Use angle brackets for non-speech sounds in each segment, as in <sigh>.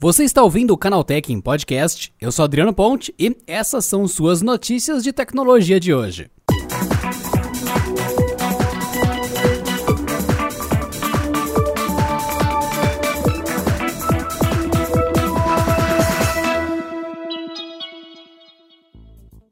Você está ouvindo o Canaltech em podcast. Eu sou Adriano Ponte e essas são suas notícias de tecnologia de hoje.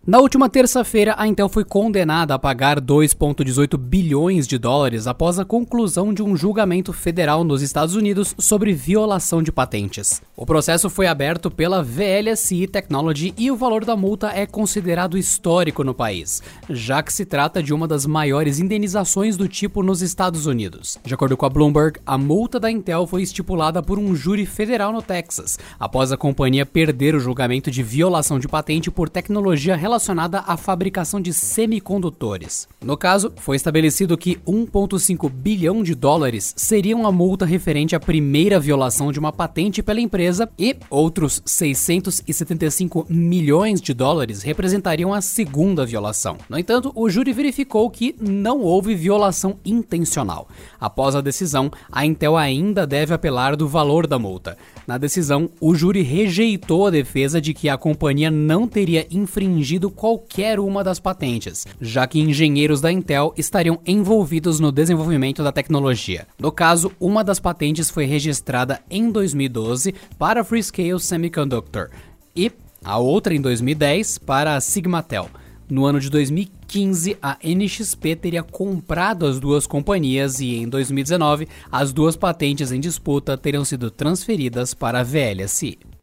Na última terça-feira, a Intel foi condenada a pagar 2,18 bilhões de dólares após a conclusão de um julgamento federal nos Estados Unidos sobre violação de patentes. O processo foi aberto pela VLSI Technology e o valor da multa é considerado histórico no país, já que se trata de uma das maiores indenizações do tipo nos Estados Unidos. De acordo com a Bloomberg, a multa da Intel foi estipulada por um júri federal no Texas, após a companhia perder o julgamento de violação de patente por tecnologia relacionada relacionada à fabricação de semicondutores. No caso, foi estabelecido que 1,5 bilhão de dólares seria uma multa referente à primeira violação de uma patente pela empresa e outros 675 milhões de dólares representariam a segunda violação. No entanto, o júri verificou que não houve violação intencional. Após a decisão, a Intel ainda deve apelar do valor da multa. Na decisão, o júri rejeitou a defesa de que a companhia não teria infringido qualquer uma das patentes, já que engenheiros da Intel estariam envolvidos no desenvolvimento da tecnologia. No caso, uma das patentes foi registrada em 2012 para a Freescale Semiconductor e a outra em 2010 para a Sigmatel. No ano de 2015, a NXP teria comprado as duas companhias e em 2019, as duas patentes em disputa teriam sido transferidas para a VLSI.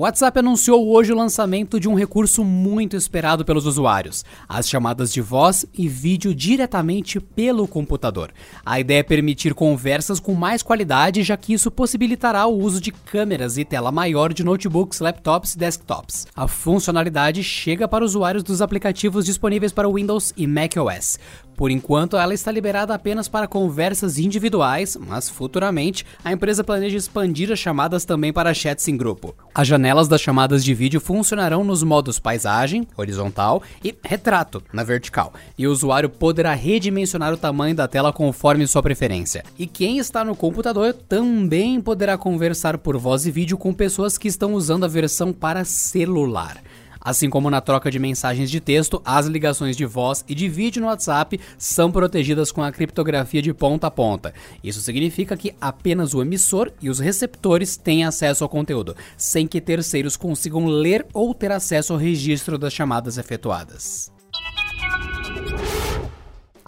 O WhatsApp anunciou hoje o lançamento de um recurso muito esperado pelos usuários: as chamadas de voz e vídeo diretamente pelo computador. A ideia é permitir conversas com mais qualidade, já que isso possibilitará o uso de câmeras e tela maior de notebooks, laptops e desktops. A funcionalidade chega para usuários dos aplicativos disponíveis para Windows e macOS. Por enquanto, ela está liberada apenas para conversas individuais, mas futuramente a empresa planeja expandir as chamadas também para chats em grupo. As janelas das chamadas de vídeo funcionarão nos modos paisagem, horizontal, e retrato, na vertical, e o usuário poderá redimensionar o tamanho da tela conforme sua preferência. E quem está no computador também poderá conversar por voz e vídeo com pessoas que estão usando a versão para celular. Assim como na troca de mensagens de texto, as ligações de voz e de vídeo no WhatsApp são protegidas com a criptografia de ponta a ponta. Isso significa que apenas o emissor e os receptores têm acesso ao conteúdo, sem que terceiros consigam ler ou ter acesso ao registro das chamadas efetuadas.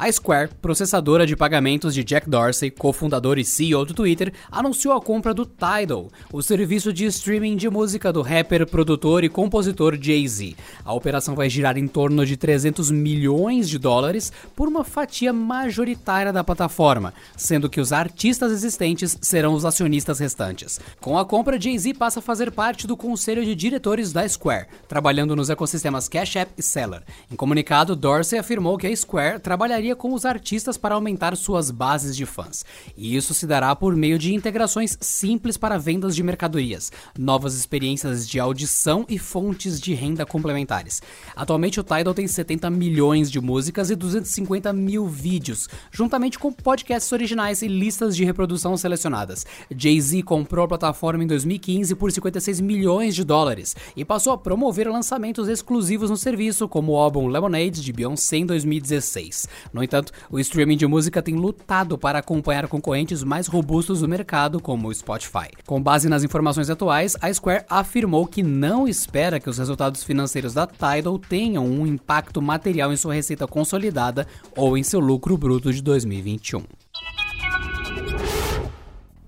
A Square, processadora de pagamentos de Jack Dorsey, cofundador e CEO do Twitter, anunciou a compra do Tidal, o serviço de streaming de música do rapper, produtor e compositor Jay-Z. A operação vai girar em torno de 300 milhões de dólares por uma fatia majoritária da plataforma, sendo que os artistas existentes serão os acionistas restantes. Com a compra, Jay-Z passa a fazer parte do conselho de diretores da Square, trabalhando nos ecossistemas Cash App e Seller. Em comunicado, Dorsey afirmou que a Square trabalharia parceria com os artistas para aumentar suas bases de fãs. E isso se dará por meio de integrações simples para vendas de mercadorias, novas experiências de audição e fontes de renda complementares. Atualmente o Tidal tem 70 milhões de músicas e 250 mil vídeos, juntamente com podcasts originais e listas de reprodução selecionadas. Jay-Z comprou a plataforma em 2015 por 56 milhões de dólares e passou a promover lançamentos exclusivos no serviço, como o álbum Lemonade de Beyoncé em 2016. No no entanto, o streaming de música tem lutado para acompanhar concorrentes mais robustos do mercado, como o Spotify. Com base nas informações atuais, a Square afirmou que não espera que os resultados financeiros da Tidal tenham um impacto material em sua receita consolidada ou em seu lucro bruto de 2021.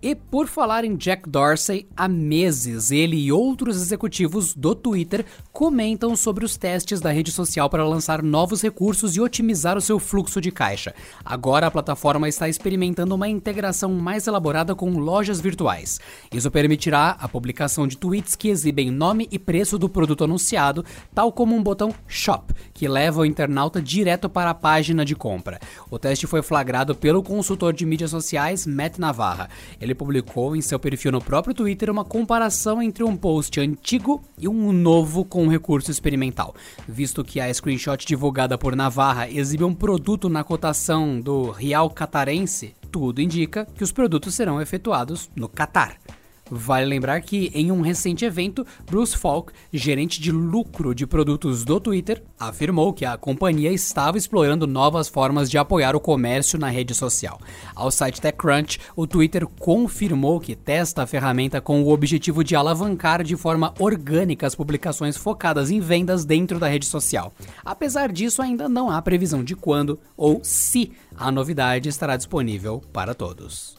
E por falar em Jack Dorsey, há meses ele e outros executivos do Twitter comentam sobre os testes da rede social para lançar novos recursos e otimizar o seu fluxo de caixa. Agora a plataforma está experimentando uma integração mais elaborada com lojas virtuais. Isso permitirá a publicação de tweets que exibem nome e preço do produto anunciado, tal como um botão Shop, que leva o internauta direto para a página de compra. O teste foi flagrado pelo consultor de mídias sociais Matt Navarra. Ele ele publicou em seu perfil no próprio Twitter uma comparação entre um post antigo e um novo com um recurso experimental, visto que a screenshot divulgada por Navarra exibe um produto na cotação do real catarense tudo indica que os produtos serão efetuados no Catar. Vale lembrar que, em um recente evento, Bruce Falk, gerente de lucro de produtos do Twitter, afirmou que a companhia estava explorando novas formas de apoiar o comércio na rede social. Ao site TechCrunch, o Twitter confirmou que testa a ferramenta com o objetivo de alavancar de forma orgânica as publicações focadas em vendas dentro da rede social. Apesar disso, ainda não há previsão de quando ou se a novidade estará disponível para todos.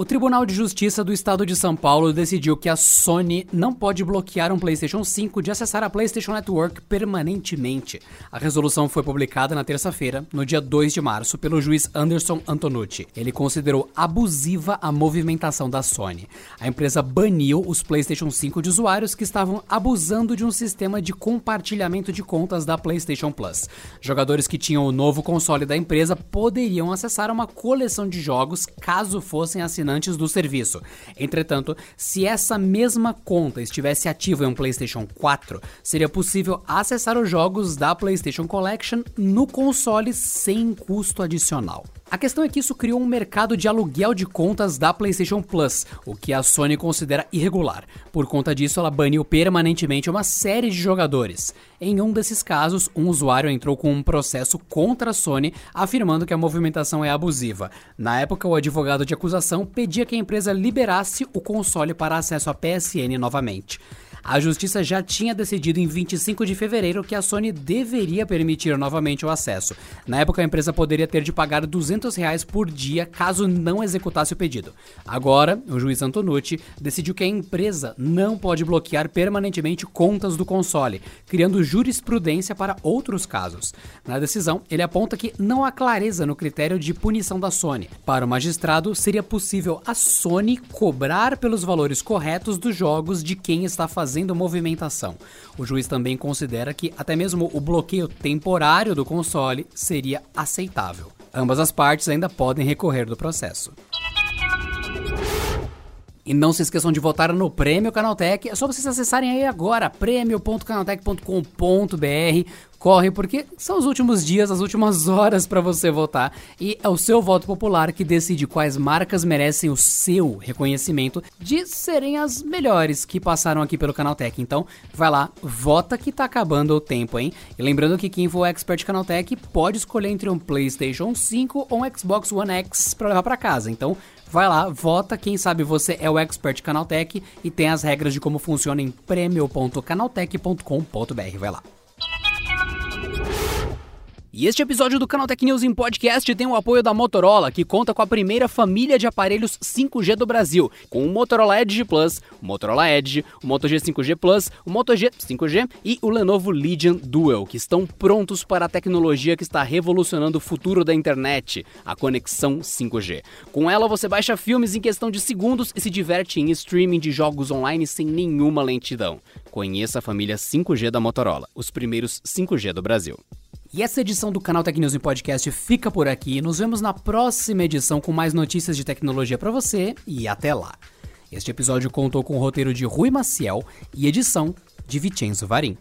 O Tribunal de Justiça do Estado de São Paulo decidiu que a Sony não pode bloquear um PlayStation 5 de acessar a PlayStation Network permanentemente. A resolução foi publicada na terça-feira, no dia 2 de março, pelo juiz Anderson Antonucci. Ele considerou abusiva a movimentação da Sony. A empresa baniu os PlayStation 5 de usuários que estavam abusando de um sistema de compartilhamento de contas da PlayStation Plus. Jogadores que tinham o novo console da empresa poderiam acessar uma coleção de jogos caso fossem assinantes assinantes do serviço. Entretanto, se essa mesma conta estivesse ativa em um PlayStation 4, seria possível acessar os jogos da PlayStation Collection no console sem custo adicional. A questão é que isso criou um mercado de aluguel de contas da PlayStation Plus, o que a Sony considera irregular. Por conta disso, ela baniu permanentemente uma série de jogadores. Em um desses casos, um usuário entrou com um processo contra a Sony, afirmando que a movimentação é abusiva. Na época, o advogado de acusação pedia que a empresa liberasse o console para acesso à PSN novamente. A justiça já tinha decidido em 25 de fevereiro que a Sony deveria permitir novamente o acesso. Na época, a empresa poderia ter de pagar 200 reais por dia caso não executasse o pedido. Agora, o juiz Antonucci decidiu que a empresa não pode bloquear permanentemente contas do console, criando jurisprudência para outros casos. Na decisão, ele aponta que não há clareza no critério de punição da Sony. Para o magistrado, seria possível a Sony cobrar pelos valores corretos dos jogos de quem está fazendo fazendo movimentação. O juiz também considera que até mesmo o bloqueio temporário do console seria aceitável. Ambas as partes ainda podem recorrer do processo. E não se esqueçam de votar no Prêmio Canaltech. É só vocês acessarem aí agora, prêmio.canaltech.com.br. Corre porque são os últimos dias, as últimas <laughs> horas para você votar e é o seu voto popular que decide quais marcas merecem o seu reconhecimento de serem as melhores que passaram aqui pelo Canaltech. Então, vai lá, vota que tá acabando o tempo, hein? E lembrando que quem for expert Canaltech pode escolher entre um PlayStation 5 ou um Xbox One X para levar para casa. Então, Vai lá, vota, quem sabe você é o expert Canaltech e tem as regras de como funciona em prêmio.canaltech.com.br. Vai lá. E este episódio do Canal Tech News em Podcast tem o apoio da Motorola, que conta com a primeira família de aparelhos 5G do Brasil, com o Motorola Edge Plus, o Motorola Edge, o Moto G 5G Plus, o Moto G 5G e o Lenovo Legion Dual, que estão prontos para a tecnologia que está revolucionando o futuro da internet, a conexão 5G. Com ela você baixa filmes em questão de segundos e se diverte em streaming de jogos online sem nenhuma lentidão. Conheça a família 5G da Motorola, os primeiros 5G do Brasil. E essa edição do canal Tech News em Podcast fica por aqui. Nos vemos na próxima edição com mais notícias de tecnologia para você e até lá. Este episódio contou com o roteiro de Rui Maciel e edição de Vicenzo Varim.